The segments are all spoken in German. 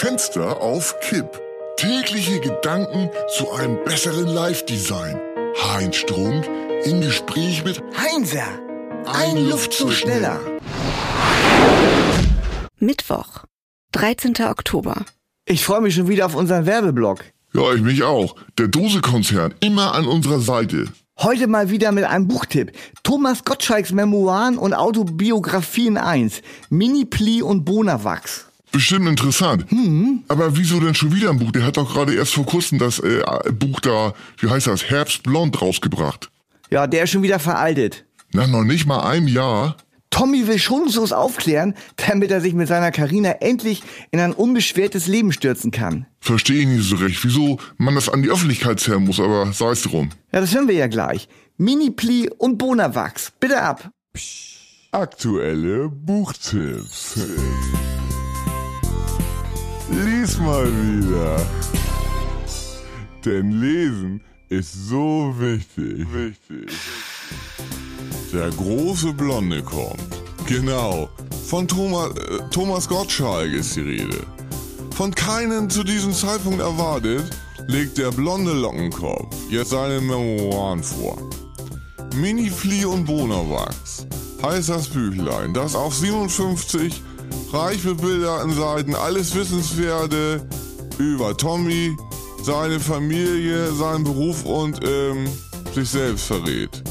Fenster auf Kipp. Tägliche Gedanken zu einem besseren Live-Design. Heinz Strunk im Gespräch mit Heinzer, ein Luftzug schneller. Mittwoch, 13. Oktober. Ich freue mich schon wieder auf unseren Werbeblock. Ja, ich mich auch. Der Dose-Konzern immer an unserer Seite. Heute mal wieder mit einem Buchtipp. Thomas Gottschalks Memoiren und Autobiografien 1. Mini-Pli und Bonawachs. Bestimmt interessant. Aber wieso denn schon wieder ein Buch? Der hat doch gerade erst vor kurzem das äh, Buch da, wie heißt das, Herbstblond rausgebracht. Ja, der ist schon wieder veraltet. Nach noch nicht mal einem Jahr. Tommy will schonungslos aufklären, damit er sich mit seiner Karina endlich in ein unbeschwertes Leben stürzen kann. Verstehe ich nicht so recht, wieso man das an die Öffentlichkeit zerren muss, aber sei es drum. Ja, das hören wir ja gleich. Mini-Pli und Bonawachs. Bitte ab. Aktuelle Buchtipps. Lies mal wieder. Denn Lesen ist so wichtig. Wichtig. Der große Blonde kommt. Genau. Von Thomas, äh, Thomas Gottschalk ist die Rede. Von keinem zu diesem Zeitpunkt erwartet, legt der blonde Lockenkopf jetzt seine Memoiren vor. Mini Flea und Bonawachs heißt das Büchlein, das auf 57 reich bebilderten Seiten alles Wissenswerte über Tommy, seine Familie, seinen Beruf und ähm, sich selbst verrät.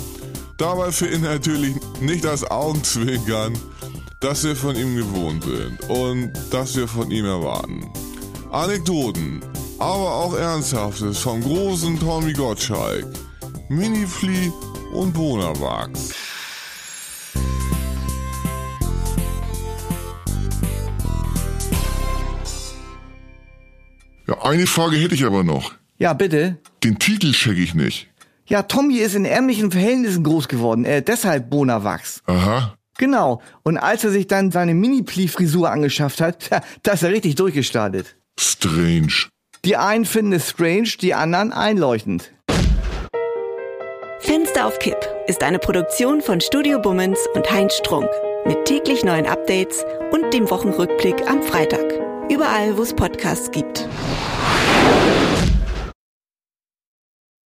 Dabei fehlt natürlich nicht das Augenzwinkern, das wir von ihm gewohnt sind und das wir von ihm erwarten. Anekdoten, aber auch Ernsthaftes vom großen Tommy Gottschalk, Miniflea und Bonawachs. Ja, eine Frage hätte ich aber noch. Ja, bitte. Den Titel check ich nicht. Ja, Tommy ist in ärmlichen Verhältnissen groß geworden, äh, deshalb Bonawachs. Aha. Genau. Und als er sich dann seine Mini-Pli-Frisur angeschafft hat, da ist er richtig durchgestartet. Strange. Die einen finden es strange, die anderen einleuchtend. Fenster auf Kipp ist eine Produktion von Studio Bummens und Heinz Strunk. Mit täglich neuen Updates und dem Wochenrückblick am Freitag. Überall, wo es Podcasts gibt.